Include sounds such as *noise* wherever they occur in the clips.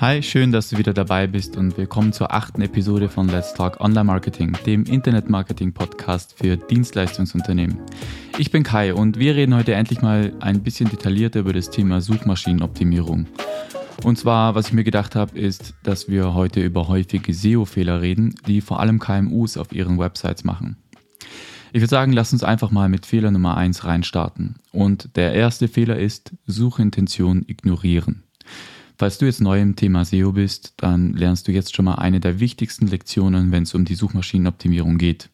Hi, schön, dass du wieder dabei bist und willkommen zur achten Episode von Let's Talk Online Marketing, dem Internet-Marketing-Podcast für Dienstleistungsunternehmen. Ich bin Kai und wir reden heute endlich mal ein bisschen detaillierter über das Thema Suchmaschinenoptimierung. Und zwar, was ich mir gedacht habe, ist, dass wir heute über häufige SEO-Fehler reden, die vor allem KMUs auf ihren Websites machen. Ich würde sagen, lass uns einfach mal mit Fehler Nummer 1 reinstarten. Und der erste Fehler ist Suchintention ignorieren. Falls du jetzt neu im Thema SEO bist, dann lernst du jetzt schon mal eine der wichtigsten Lektionen, wenn es um die Suchmaschinenoptimierung geht.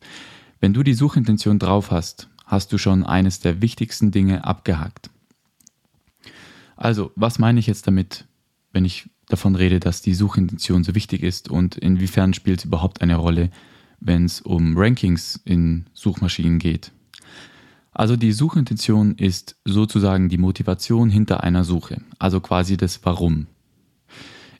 Wenn du die Suchintention drauf hast, hast du schon eines der wichtigsten Dinge abgehakt. Also, was meine ich jetzt damit, wenn ich davon rede, dass die Suchintention so wichtig ist und inwiefern spielt es überhaupt eine Rolle, wenn es um Rankings in Suchmaschinen geht. Also die Suchintention ist sozusagen die Motivation hinter einer Suche, also quasi das Warum.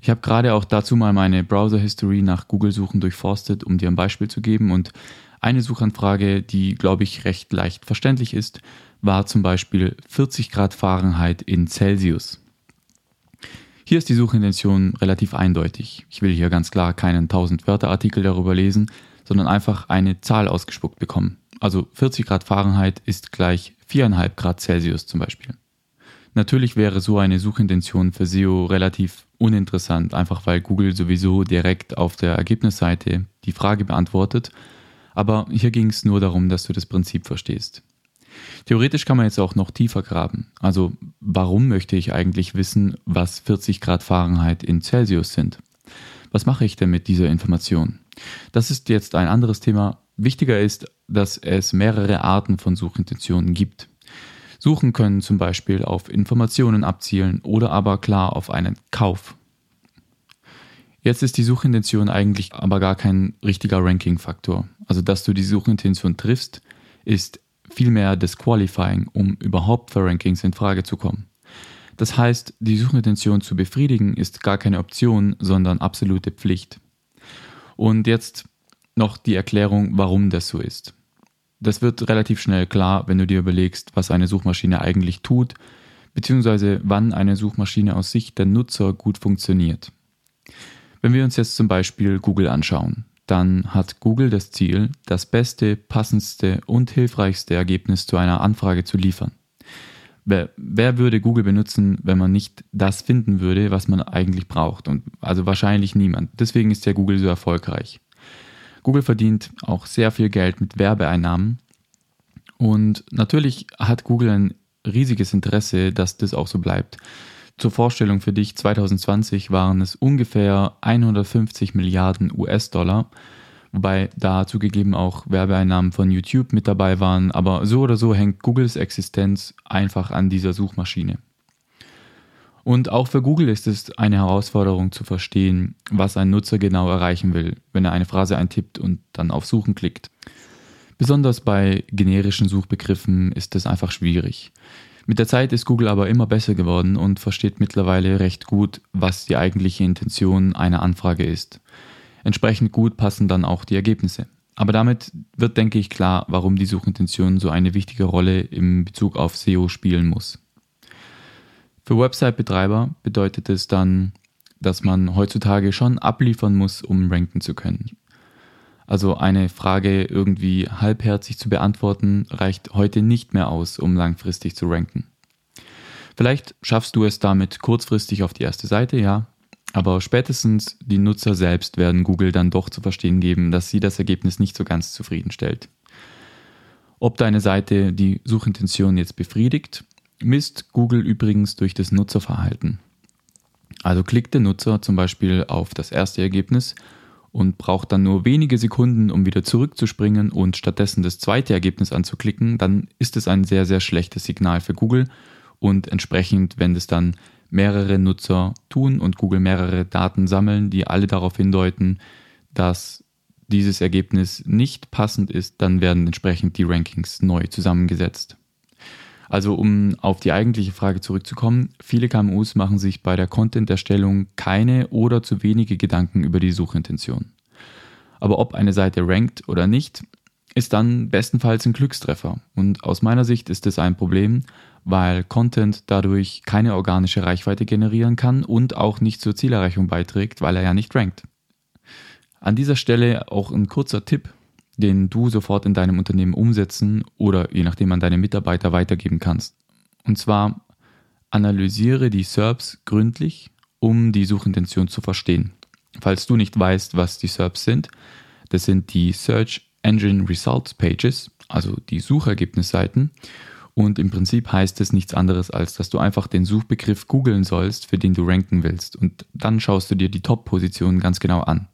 Ich habe gerade auch dazu mal meine Browser-History nach Google-Suchen durchforstet, um dir ein Beispiel zu geben. Und eine Suchanfrage, die, glaube ich, recht leicht verständlich ist, war zum Beispiel 40 Grad Fahrenheit in Celsius. Hier ist die Suchintention relativ eindeutig. Ich will hier ganz klar keinen 1000 Wörter Artikel darüber lesen, sondern einfach eine Zahl ausgespuckt bekommen. Also 40 Grad Fahrenheit ist gleich 4,5 Grad Celsius zum Beispiel. Natürlich wäre so eine Suchintention für SEO relativ uninteressant, einfach weil Google sowieso direkt auf der Ergebnisseite die Frage beantwortet. Aber hier ging es nur darum, dass du das Prinzip verstehst. Theoretisch kann man jetzt auch noch tiefer graben. Also warum möchte ich eigentlich wissen, was 40 Grad Fahrenheit in Celsius sind? Was mache ich denn mit dieser Information? Das ist jetzt ein anderes Thema. Wichtiger ist, dass es mehrere Arten von Suchintentionen gibt. Suchen können zum Beispiel auf Informationen abzielen oder aber klar auf einen Kauf. Jetzt ist die Suchintention eigentlich aber gar kein richtiger Ranking-Faktor. Also, dass du die Suchintention triffst, ist vielmehr Disqualifying, um überhaupt für Rankings in Frage zu kommen. Das heißt, die Suchintention zu befriedigen ist gar keine Option, sondern absolute Pflicht. Und jetzt noch die Erklärung, warum das so ist. Das wird relativ schnell klar, wenn du dir überlegst, was eine Suchmaschine eigentlich tut, beziehungsweise wann eine Suchmaschine aus Sicht der Nutzer gut funktioniert. Wenn wir uns jetzt zum Beispiel Google anschauen, dann hat Google das Ziel, das beste, passendste und hilfreichste Ergebnis zu einer Anfrage zu liefern. Wer, wer, würde Google benutzen, wenn man nicht das finden würde, was man eigentlich braucht? Und also wahrscheinlich niemand. Deswegen ist ja Google so erfolgreich. Google verdient auch sehr viel Geld mit Werbeeinnahmen. Und natürlich hat Google ein riesiges Interesse, dass das auch so bleibt. Zur Vorstellung für dich, 2020 waren es ungefähr 150 Milliarden US-Dollar wobei da zugegeben auch Werbeeinnahmen von YouTube mit dabei waren, aber so oder so hängt Googles Existenz einfach an dieser Suchmaschine. Und auch für Google ist es eine Herausforderung zu verstehen, was ein Nutzer genau erreichen will, wenn er eine Phrase eintippt und dann auf Suchen klickt. Besonders bei generischen Suchbegriffen ist es einfach schwierig. Mit der Zeit ist Google aber immer besser geworden und versteht mittlerweile recht gut, was die eigentliche Intention einer Anfrage ist. Entsprechend gut passen dann auch die Ergebnisse. Aber damit wird, denke ich, klar, warum die Suchintention so eine wichtige Rolle im Bezug auf SEO spielen muss. Für Website-Betreiber bedeutet es dann, dass man heutzutage schon abliefern muss, um ranken zu können. Also eine Frage irgendwie halbherzig zu beantworten, reicht heute nicht mehr aus, um langfristig zu ranken. Vielleicht schaffst du es damit kurzfristig auf die erste Seite, ja, aber spätestens die Nutzer selbst werden Google dann doch zu verstehen geben, dass sie das Ergebnis nicht so ganz zufriedenstellt. Ob deine Seite die Suchintention jetzt befriedigt, misst Google übrigens durch das Nutzerverhalten. Also klickt der Nutzer zum Beispiel auf das erste Ergebnis und braucht dann nur wenige Sekunden, um wieder zurückzuspringen und stattdessen das zweite Ergebnis anzuklicken, dann ist es ein sehr, sehr schlechtes Signal für Google und entsprechend, wenn es dann mehrere Nutzer tun und Google mehrere Daten sammeln, die alle darauf hindeuten, dass dieses Ergebnis nicht passend ist, dann werden entsprechend die Rankings neu zusammengesetzt. Also um auf die eigentliche Frage zurückzukommen, viele KMUs machen sich bei der Content-Erstellung keine oder zu wenige Gedanken über die Suchintention. Aber ob eine Seite rankt oder nicht, ist dann bestenfalls ein Glückstreffer. Und aus meiner Sicht ist das ein Problem, weil Content dadurch keine organische Reichweite generieren kann und auch nicht zur Zielerreichung beiträgt, weil er ja nicht rankt. An dieser Stelle auch ein kurzer Tipp, den du sofort in deinem Unternehmen umsetzen oder je nachdem an deine Mitarbeiter weitergeben kannst. Und zwar analysiere die SERPs gründlich, um die Suchintention zu verstehen. Falls du nicht weißt, was die SERPs sind, das sind die Search Engine Results Pages, also die Suchergebnisseiten. Und im Prinzip heißt es nichts anderes, als dass du einfach den Suchbegriff googeln sollst, für den du ranken willst. Und dann schaust du dir die Top-Positionen ganz genau an.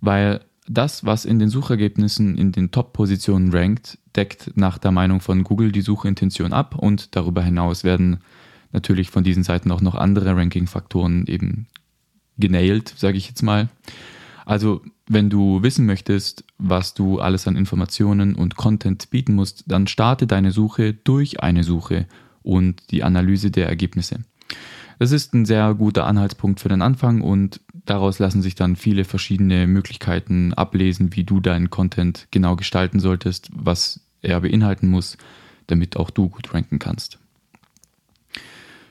Weil das, was in den Suchergebnissen in den Top-Positionen rankt, deckt nach der Meinung von Google die Suchintention ab und darüber hinaus werden natürlich von diesen Seiten auch noch andere Ranking-Faktoren eben genailt, sage ich jetzt mal. Also wenn du wissen möchtest, was du alles an Informationen und Content bieten musst, dann starte deine Suche durch eine Suche und die Analyse der Ergebnisse. Das ist ein sehr guter Anhaltspunkt für den Anfang und daraus lassen sich dann viele verschiedene Möglichkeiten ablesen, wie du deinen Content genau gestalten solltest, was er beinhalten muss, damit auch du gut ranken kannst.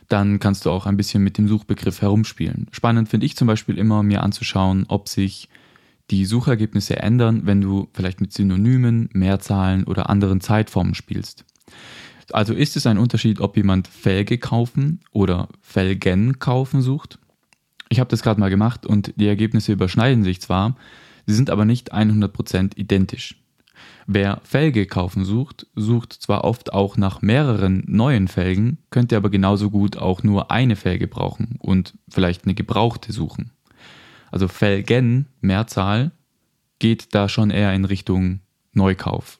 Dann kannst du auch ein bisschen mit dem Suchbegriff herumspielen. Spannend finde ich zum Beispiel immer, mir anzuschauen, ob sich die Suchergebnisse ändern, wenn du vielleicht mit Synonymen, Mehrzahlen oder anderen Zeitformen spielst. Also ist es ein Unterschied, ob jemand Felge kaufen oder Felgen kaufen sucht? Ich habe das gerade mal gemacht und die Ergebnisse überschneiden sich zwar, sie sind aber nicht 100% identisch. Wer Felge kaufen sucht, sucht zwar oft auch nach mehreren neuen Felgen, könnte aber genauso gut auch nur eine Felge brauchen und vielleicht eine gebrauchte suchen. Also Felgen, Mehrzahl, geht da schon eher in Richtung Neukauf.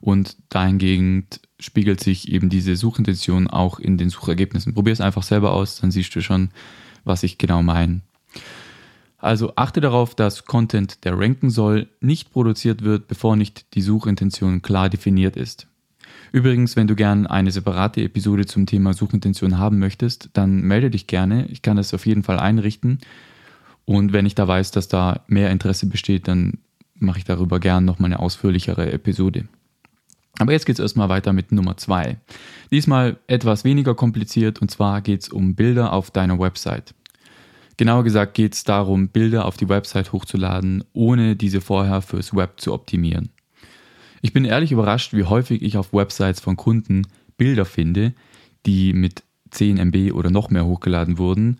Und dahingehend spiegelt sich eben diese Suchintention auch in den Suchergebnissen. Probier es einfach selber aus, dann siehst du schon, was ich genau meine. Also achte darauf, dass Content, der ranken soll, nicht produziert wird, bevor nicht die Suchintention klar definiert ist. Übrigens, wenn du gern eine separate Episode zum Thema Suchintention haben möchtest, dann melde dich gerne. Ich kann das auf jeden Fall einrichten. Und wenn ich da weiß, dass da mehr Interesse besteht, dann mache ich darüber gern nochmal eine ausführlichere Episode. Aber jetzt geht es erstmal weiter mit Nummer zwei. Diesmal etwas weniger kompliziert und zwar geht es um Bilder auf deiner Website. Genauer gesagt geht es darum, Bilder auf die Website hochzuladen, ohne diese vorher fürs Web zu optimieren. Ich bin ehrlich überrascht, wie häufig ich auf Websites von Kunden Bilder finde, die mit 10 MB oder noch mehr hochgeladen wurden.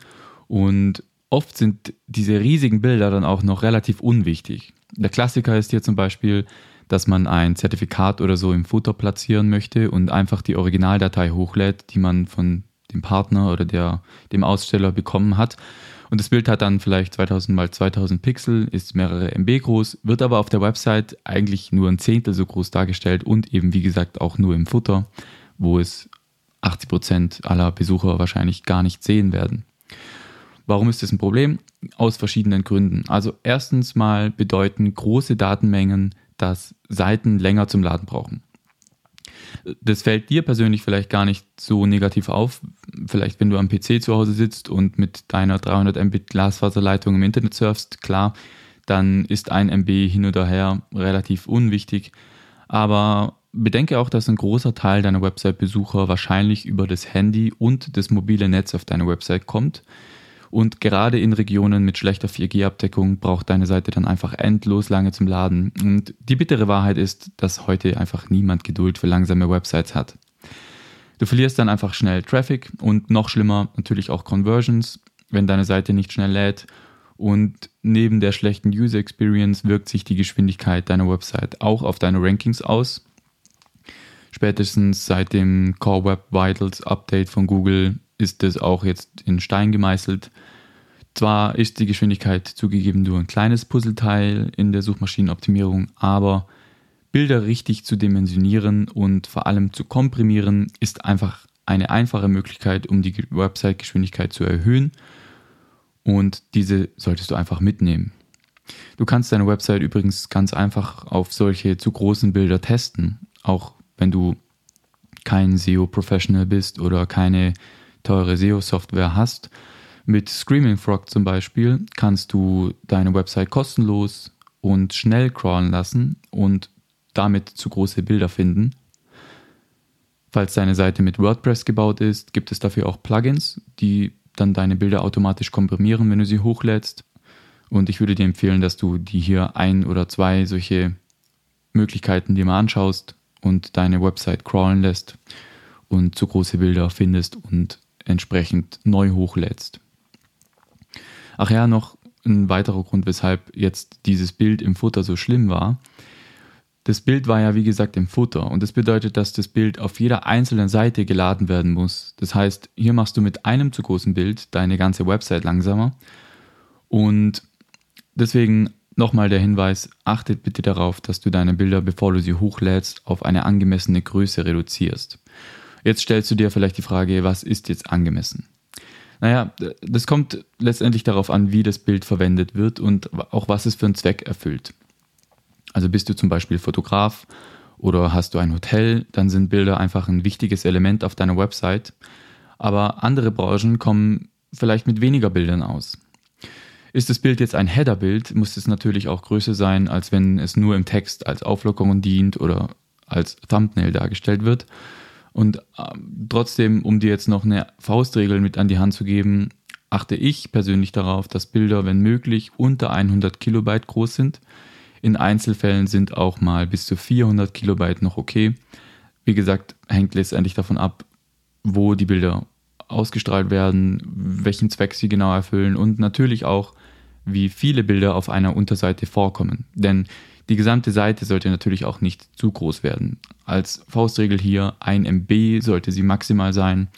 Und oft sind diese riesigen Bilder dann auch noch relativ unwichtig. Der Klassiker ist hier zum Beispiel, dass man ein Zertifikat oder so im Footer platzieren möchte und einfach die Originaldatei hochlädt, die man von dem Partner oder der, dem Aussteller bekommen hat. Und das Bild hat dann vielleicht 2000 mal 2000 Pixel, ist mehrere MB groß, wird aber auf der Website eigentlich nur ein Zehntel so groß dargestellt und eben wie gesagt auch nur im Futter, wo es 80 Prozent aller Besucher wahrscheinlich gar nicht sehen werden. Warum ist das ein Problem? Aus verschiedenen Gründen. Also erstens mal bedeuten große Datenmengen, dass Seiten länger zum Laden brauchen das fällt dir persönlich vielleicht gar nicht so negativ auf. Vielleicht, wenn du am PC zu Hause sitzt und mit deiner 300 MB Glasfaserleitung im Internet surfst, klar, dann ist ein MB hin oder her relativ unwichtig. Aber bedenke auch, dass ein großer Teil deiner Website-Besucher wahrscheinlich über das Handy und das mobile Netz auf deine Website kommt. Und gerade in Regionen mit schlechter 4G-Abdeckung braucht deine Seite dann einfach endlos lange zum Laden. Und die bittere Wahrheit ist, dass heute einfach niemand Geduld für langsame Websites hat. Du verlierst dann einfach schnell Traffic und noch schlimmer natürlich auch Conversions, wenn deine Seite nicht schnell lädt. Und neben der schlechten User Experience wirkt sich die Geschwindigkeit deiner Website auch auf deine Rankings aus. Spätestens seit dem Core Web Vitals Update von Google ist es auch jetzt in Stein gemeißelt. Zwar ist die Geschwindigkeit zugegeben nur ein kleines Puzzleteil in der Suchmaschinenoptimierung, aber Bilder richtig zu dimensionieren und vor allem zu komprimieren ist einfach eine einfache Möglichkeit, um die Website-Geschwindigkeit zu erhöhen und diese solltest du einfach mitnehmen. Du kannst deine Website übrigens ganz einfach auf solche zu großen Bilder testen, auch wenn du kein SEO-Professional bist oder keine teure SEO-Software hast. Mit Screaming Frog zum Beispiel kannst du deine Website kostenlos und schnell crawlen lassen und damit zu große Bilder finden. Falls deine Seite mit WordPress gebaut ist, gibt es dafür auch Plugins, die dann deine Bilder automatisch komprimieren, wenn du sie hochlädst. Und ich würde dir empfehlen, dass du die hier ein oder zwei solche Möglichkeiten dir mal anschaust und deine Website crawlen lässt und zu große Bilder findest und entsprechend neu hochlädst. Ach ja, noch ein weiterer Grund, weshalb jetzt dieses Bild im Futter so schlimm war. Das Bild war ja wie gesagt im Futter und das bedeutet, dass das Bild auf jeder einzelnen Seite geladen werden muss. Das heißt, hier machst du mit einem zu großen Bild deine ganze Website langsamer und deswegen nochmal der Hinweis, achtet bitte darauf, dass du deine Bilder, bevor du sie hochlädst, auf eine angemessene Größe reduzierst. Jetzt stellst du dir vielleicht die Frage, was ist jetzt angemessen? Naja, das kommt letztendlich darauf an, wie das Bild verwendet wird und auch was es für einen Zweck erfüllt. Also bist du zum Beispiel Fotograf oder hast du ein Hotel, dann sind Bilder einfach ein wichtiges Element auf deiner Website. Aber andere Branchen kommen vielleicht mit weniger Bildern aus. Ist das Bild jetzt ein Header-Bild, muss es natürlich auch größer sein, als wenn es nur im Text als Auflockerung dient oder als Thumbnail dargestellt wird. Und ähm, trotzdem, um dir jetzt noch eine Faustregel mit an die Hand zu geben, achte ich persönlich darauf, dass Bilder, wenn möglich, unter 100 Kilobyte groß sind. In Einzelfällen sind auch mal bis zu 400 Kilobyte noch okay. Wie gesagt, hängt letztendlich davon ab, wo die Bilder ausgestrahlt werden, welchen Zweck sie genau erfüllen und natürlich auch, wie viele Bilder auf einer Unterseite vorkommen. Denn die gesamte Seite sollte natürlich auch nicht zu groß werden. Als Faustregel hier 1 MB sollte sie maximal sein,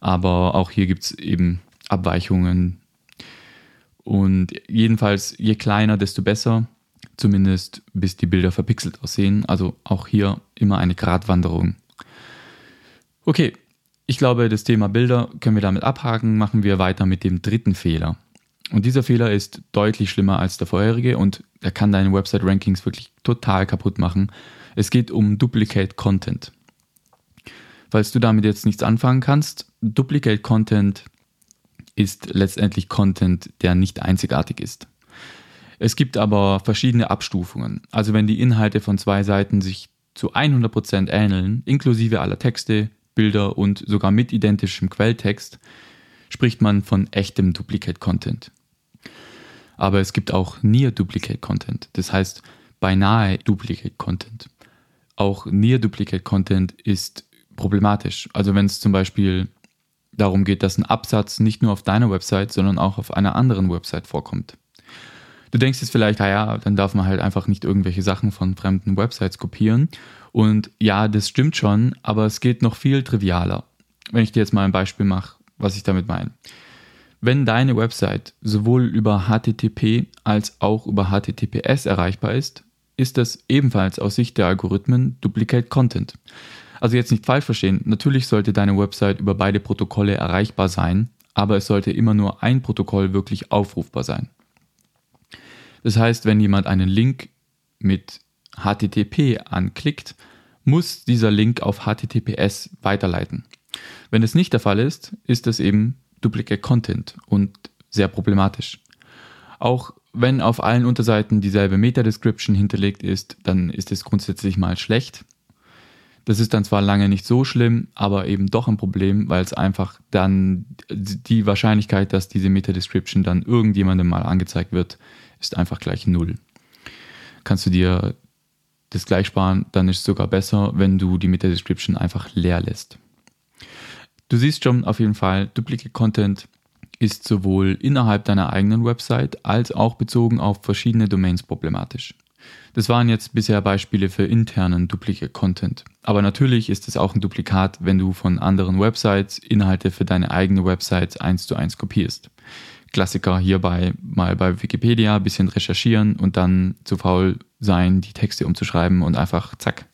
aber auch hier gibt es eben Abweichungen. Und jedenfalls, je kleiner, desto besser, zumindest bis die Bilder verpixelt aussehen. Also auch hier immer eine Gratwanderung. Okay, ich glaube, das Thema Bilder können wir damit abhaken. Machen wir weiter mit dem dritten Fehler. Und dieser Fehler ist deutlich schlimmer als der vorherige und er kann deine Website-Rankings wirklich total kaputt machen. Es geht um Duplicate Content. Falls du damit jetzt nichts anfangen kannst, Duplicate Content ist letztendlich Content, der nicht einzigartig ist. Es gibt aber verschiedene Abstufungen. Also wenn die Inhalte von zwei Seiten sich zu 100% ähneln, inklusive aller Texte, Bilder und sogar mit identischem Quelltext, spricht man von echtem Duplicate Content. Aber es gibt auch Near Duplicate Content, das heißt beinahe Duplicate Content. Auch Near Duplicate Content ist problematisch. Also wenn es zum Beispiel darum geht, dass ein Absatz nicht nur auf deiner Website, sondern auch auf einer anderen Website vorkommt. Du denkst jetzt vielleicht, naja, dann darf man halt einfach nicht irgendwelche Sachen von fremden Websites kopieren. Und ja, das stimmt schon, aber es geht noch viel trivialer. Wenn ich dir jetzt mal ein Beispiel mache, was ich damit meine. Wenn deine Website sowohl über HTTP als auch über HTTPS erreichbar ist, ist das ebenfalls aus Sicht der Algorithmen Duplicate Content. Also jetzt nicht falsch verstehen, natürlich sollte deine Website über beide Protokolle erreichbar sein, aber es sollte immer nur ein Protokoll wirklich aufrufbar sein. Das heißt, wenn jemand einen Link mit HTTP anklickt, muss dieser Link auf HTTPS weiterleiten. Wenn es nicht der Fall ist, ist es eben Duplicate Content und sehr problematisch. Auch wenn auf allen Unterseiten dieselbe Meta-Description hinterlegt ist, dann ist es grundsätzlich mal schlecht. Das ist dann zwar lange nicht so schlimm, aber eben doch ein Problem, weil es einfach dann die Wahrscheinlichkeit, dass diese Meta-Description dann irgendjemandem mal angezeigt wird, ist einfach gleich null. Kannst du dir das gleich sparen, dann ist es sogar besser, wenn du die Meta-Description einfach leer lässt. Du siehst schon auf jeden Fall, Duplicate Content ist sowohl innerhalb deiner eigenen Website als auch bezogen auf verschiedene Domains problematisch. Das waren jetzt bisher Beispiele für internen Duplicate Content. Aber natürlich ist es auch ein Duplikat, wenn du von anderen Websites Inhalte für deine eigene Website eins zu eins kopierst. Klassiker hierbei mal bei Wikipedia ein bisschen recherchieren und dann zu faul sein, die Texte umzuschreiben und einfach zack,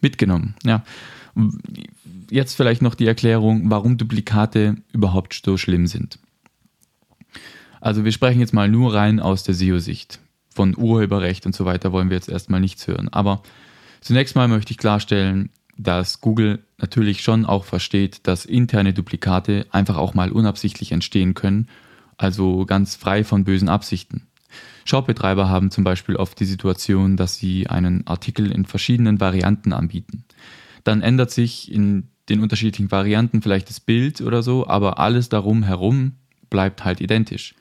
mitgenommen. Ja jetzt vielleicht noch die Erklärung, warum Duplikate überhaupt so schlimm sind. Also wir sprechen jetzt mal nur rein aus der SEO-Sicht. Von Urheberrecht und so weiter wollen wir jetzt erstmal nichts hören. Aber zunächst mal möchte ich klarstellen, dass Google natürlich schon auch versteht, dass interne Duplikate einfach auch mal unabsichtlich entstehen können, also ganz frei von bösen Absichten. Shopbetreiber haben zum Beispiel oft die Situation, dass sie einen Artikel in verschiedenen Varianten anbieten. Dann ändert sich in den unterschiedlichen Varianten vielleicht das Bild oder so, aber alles darum herum bleibt halt identisch.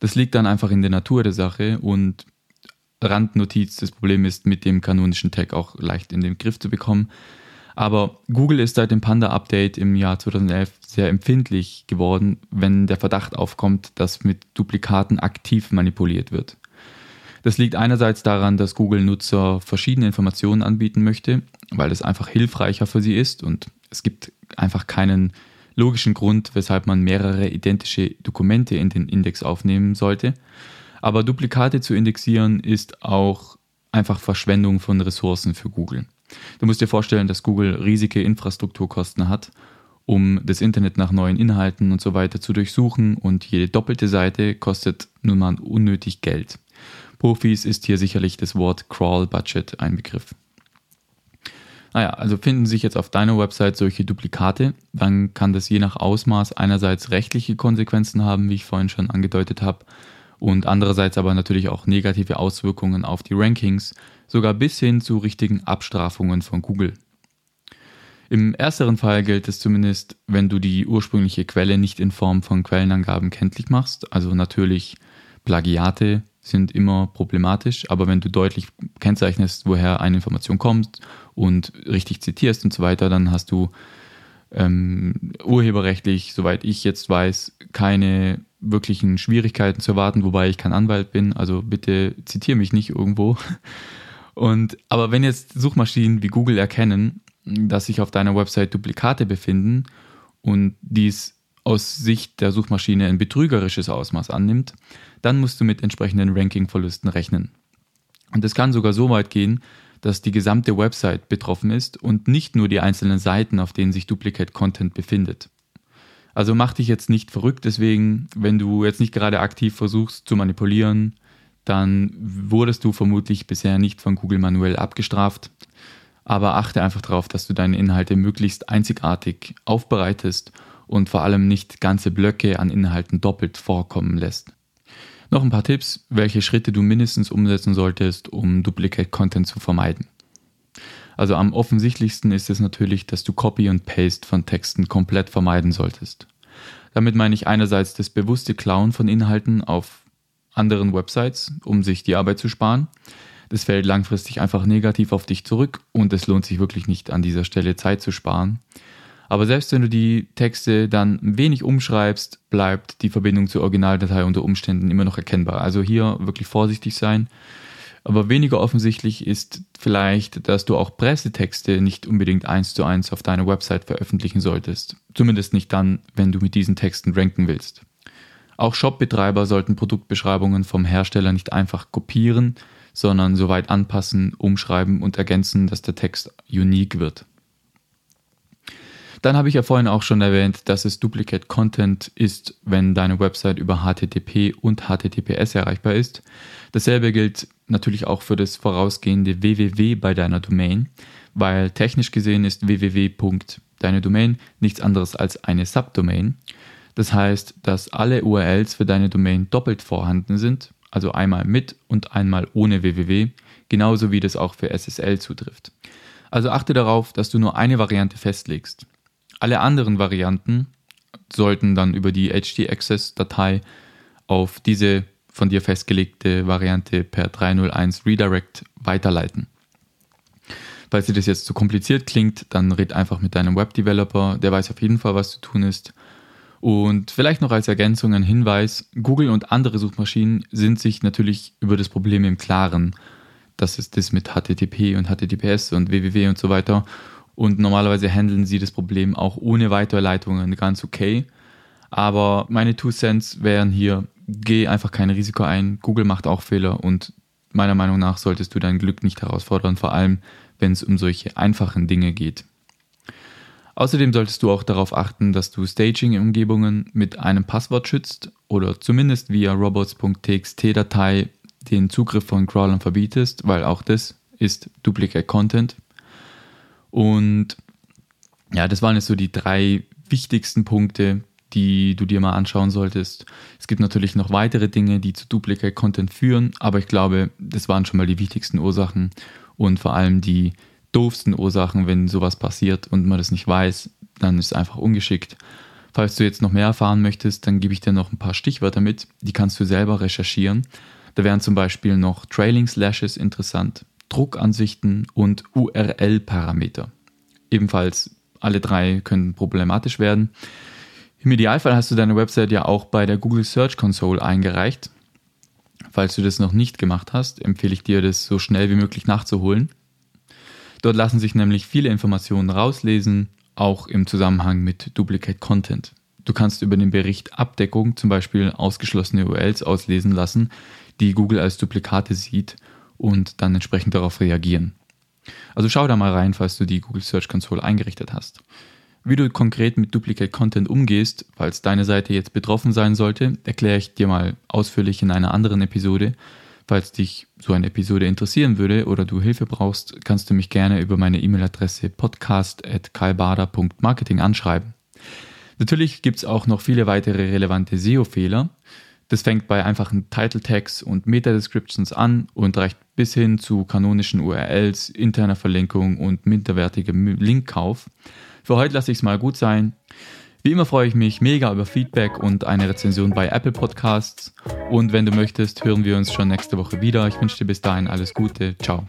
Das liegt dann einfach in der Natur der Sache und Randnotiz, das Problem ist, mit dem kanonischen Tag auch leicht in den Griff zu bekommen. Aber Google ist seit dem Panda-Update im Jahr 2011 sehr empfindlich geworden, wenn der Verdacht aufkommt, dass mit Duplikaten aktiv manipuliert wird. Das liegt einerseits daran, dass Google Nutzer verschiedene Informationen anbieten möchte, weil es einfach hilfreicher für sie ist und es gibt einfach keinen logischen Grund, weshalb man mehrere identische Dokumente in den Index aufnehmen sollte. Aber Duplikate zu indexieren ist auch einfach Verschwendung von Ressourcen für Google. Du musst dir vorstellen, dass Google riesige Infrastrukturkosten hat, um das Internet nach neuen Inhalten und so weiter zu durchsuchen und jede doppelte Seite kostet nun mal unnötig Geld. Profis ist hier sicherlich das Wort Crawl Budget ein Begriff. Naja, also finden sich jetzt auf deiner Website solche Duplikate, dann kann das je nach Ausmaß einerseits rechtliche Konsequenzen haben, wie ich vorhin schon angedeutet habe, und andererseits aber natürlich auch negative Auswirkungen auf die Rankings, sogar bis hin zu richtigen Abstrafungen von Google. Im ersteren Fall gilt es zumindest, wenn du die ursprüngliche Quelle nicht in Form von Quellenangaben kenntlich machst, also natürlich Plagiate sind immer problematisch, aber wenn du deutlich kennzeichnest, woher eine Information kommt und richtig zitierst und so weiter, dann hast du ähm, urheberrechtlich, soweit ich jetzt weiß, keine wirklichen Schwierigkeiten zu erwarten, wobei ich kein Anwalt bin, also bitte zitiere mich nicht irgendwo. *laughs* Und, aber wenn jetzt Suchmaschinen wie Google erkennen, dass sich auf deiner Website Duplikate befinden und dies aus Sicht der Suchmaschine ein betrügerisches Ausmaß annimmt, dann musst du mit entsprechenden Rankingverlusten rechnen. Und es kann sogar so weit gehen, dass die gesamte Website betroffen ist und nicht nur die einzelnen Seiten, auf denen sich Duplicate Content befindet. Also mach dich jetzt nicht verrückt, deswegen, wenn du jetzt nicht gerade aktiv versuchst zu manipulieren, dann wurdest du vermutlich bisher nicht von Google manuell abgestraft. Aber achte einfach darauf, dass du deine Inhalte möglichst einzigartig aufbereitest und vor allem nicht ganze Blöcke an Inhalten doppelt vorkommen lässt. Noch ein paar Tipps, welche Schritte du mindestens umsetzen solltest, um Duplicate Content zu vermeiden. Also am offensichtlichsten ist es natürlich, dass du Copy und Paste von Texten komplett vermeiden solltest. Damit meine ich einerseits das bewusste Klauen von Inhalten auf anderen Websites, um sich die Arbeit zu sparen. Das fällt langfristig einfach negativ auf dich zurück und es lohnt sich wirklich nicht an dieser Stelle Zeit zu sparen. Aber selbst wenn du die Texte dann ein wenig umschreibst, bleibt die Verbindung zur Originaldatei unter Umständen immer noch erkennbar. Also hier wirklich vorsichtig sein. Aber weniger offensichtlich ist vielleicht, dass du auch Pressetexte nicht unbedingt eins zu eins auf deiner Website veröffentlichen solltest. Zumindest nicht dann, wenn du mit diesen Texten ranken willst. Auch Shopbetreiber sollten Produktbeschreibungen vom Hersteller nicht einfach kopieren, sondern soweit anpassen, umschreiben und ergänzen, dass der Text unique wird. Dann habe ich ja vorhin auch schon erwähnt, dass es Duplicate Content ist, wenn deine Website über HTTP und HTTPS erreichbar ist. Dasselbe gilt natürlich auch für das vorausgehende www bei deiner Domain, weil technisch gesehen ist www. deine Domain nichts anderes als eine Subdomain. Das heißt, dass alle URLs für deine Domain doppelt vorhanden sind, also einmal mit und einmal ohne www, genauso wie das auch für SSL zutrifft. Also achte darauf, dass du nur eine Variante festlegst. Alle anderen Varianten sollten dann über die HD-Access-Datei auf diese von dir festgelegte Variante per 301 Redirect weiterleiten. Falls dir das jetzt zu kompliziert klingt, dann red einfach mit deinem Webdeveloper, der weiß auf jeden Fall, was zu tun ist. Und vielleicht noch als Ergänzung ein Hinweis, Google und andere Suchmaschinen sind sich natürlich über das Problem im Klaren. Das ist das mit HTTP und HTTPS und www und so weiter. Und normalerweise handeln sie das Problem auch ohne Weiterleitungen ganz okay. Aber meine Two Cents wären hier, geh einfach kein Risiko ein. Google macht auch Fehler und meiner Meinung nach solltest du dein Glück nicht herausfordern, vor allem wenn es um solche einfachen Dinge geht. Außerdem solltest du auch darauf achten, dass du Staging-Umgebungen mit einem Passwort schützt oder zumindest via robots.txt-Datei den Zugriff von Crawlern verbietest, weil auch das ist Duplicate Content. Und ja, das waren jetzt so die drei wichtigsten Punkte, die du dir mal anschauen solltest. Es gibt natürlich noch weitere Dinge, die zu Duplicate Content führen, aber ich glaube, das waren schon mal die wichtigsten Ursachen und vor allem die doofsten Ursachen, wenn sowas passiert und man das nicht weiß, dann ist es einfach ungeschickt. Falls du jetzt noch mehr erfahren möchtest, dann gebe ich dir noch ein paar Stichwörter mit, die kannst du selber recherchieren. Da wären zum Beispiel noch Trailing Slashes interessant, Druckansichten und URL-Parameter. Ebenfalls alle drei können problematisch werden. Im Idealfall hast du deine Website ja auch bei der Google Search Console eingereicht. Falls du das noch nicht gemacht hast, empfehle ich dir, das so schnell wie möglich nachzuholen. Dort lassen sich nämlich viele Informationen rauslesen, auch im Zusammenhang mit Duplicate Content. Du kannst über den Bericht Abdeckung zum Beispiel ausgeschlossene URLs auslesen lassen, die Google als Duplikate sieht und dann entsprechend darauf reagieren. Also schau da mal rein, falls du die Google Search Console eingerichtet hast. Wie du konkret mit Duplicate Content umgehst, falls deine Seite jetzt betroffen sein sollte, erkläre ich dir mal ausführlich in einer anderen Episode. Falls dich so eine Episode interessieren würde oder du Hilfe brauchst, kannst du mich gerne über meine E-Mail-Adresse podcast.kalbada.marketing anschreiben. Natürlich gibt es auch noch viele weitere relevante SEO-Fehler. Das fängt bei einfachen Title Tags und Meta-Descriptions an und reicht bis hin zu kanonischen URLs, interner Verlinkung und minderwertigem Linkkauf. Für heute lasse ich es mal gut sein. Wie immer freue ich mich mega über Feedback und eine Rezension bei Apple Podcasts. Und wenn du möchtest, hören wir uns schon nächste Woche wieder. Ich wünsche dir bis dahin alles Gute. Ciao.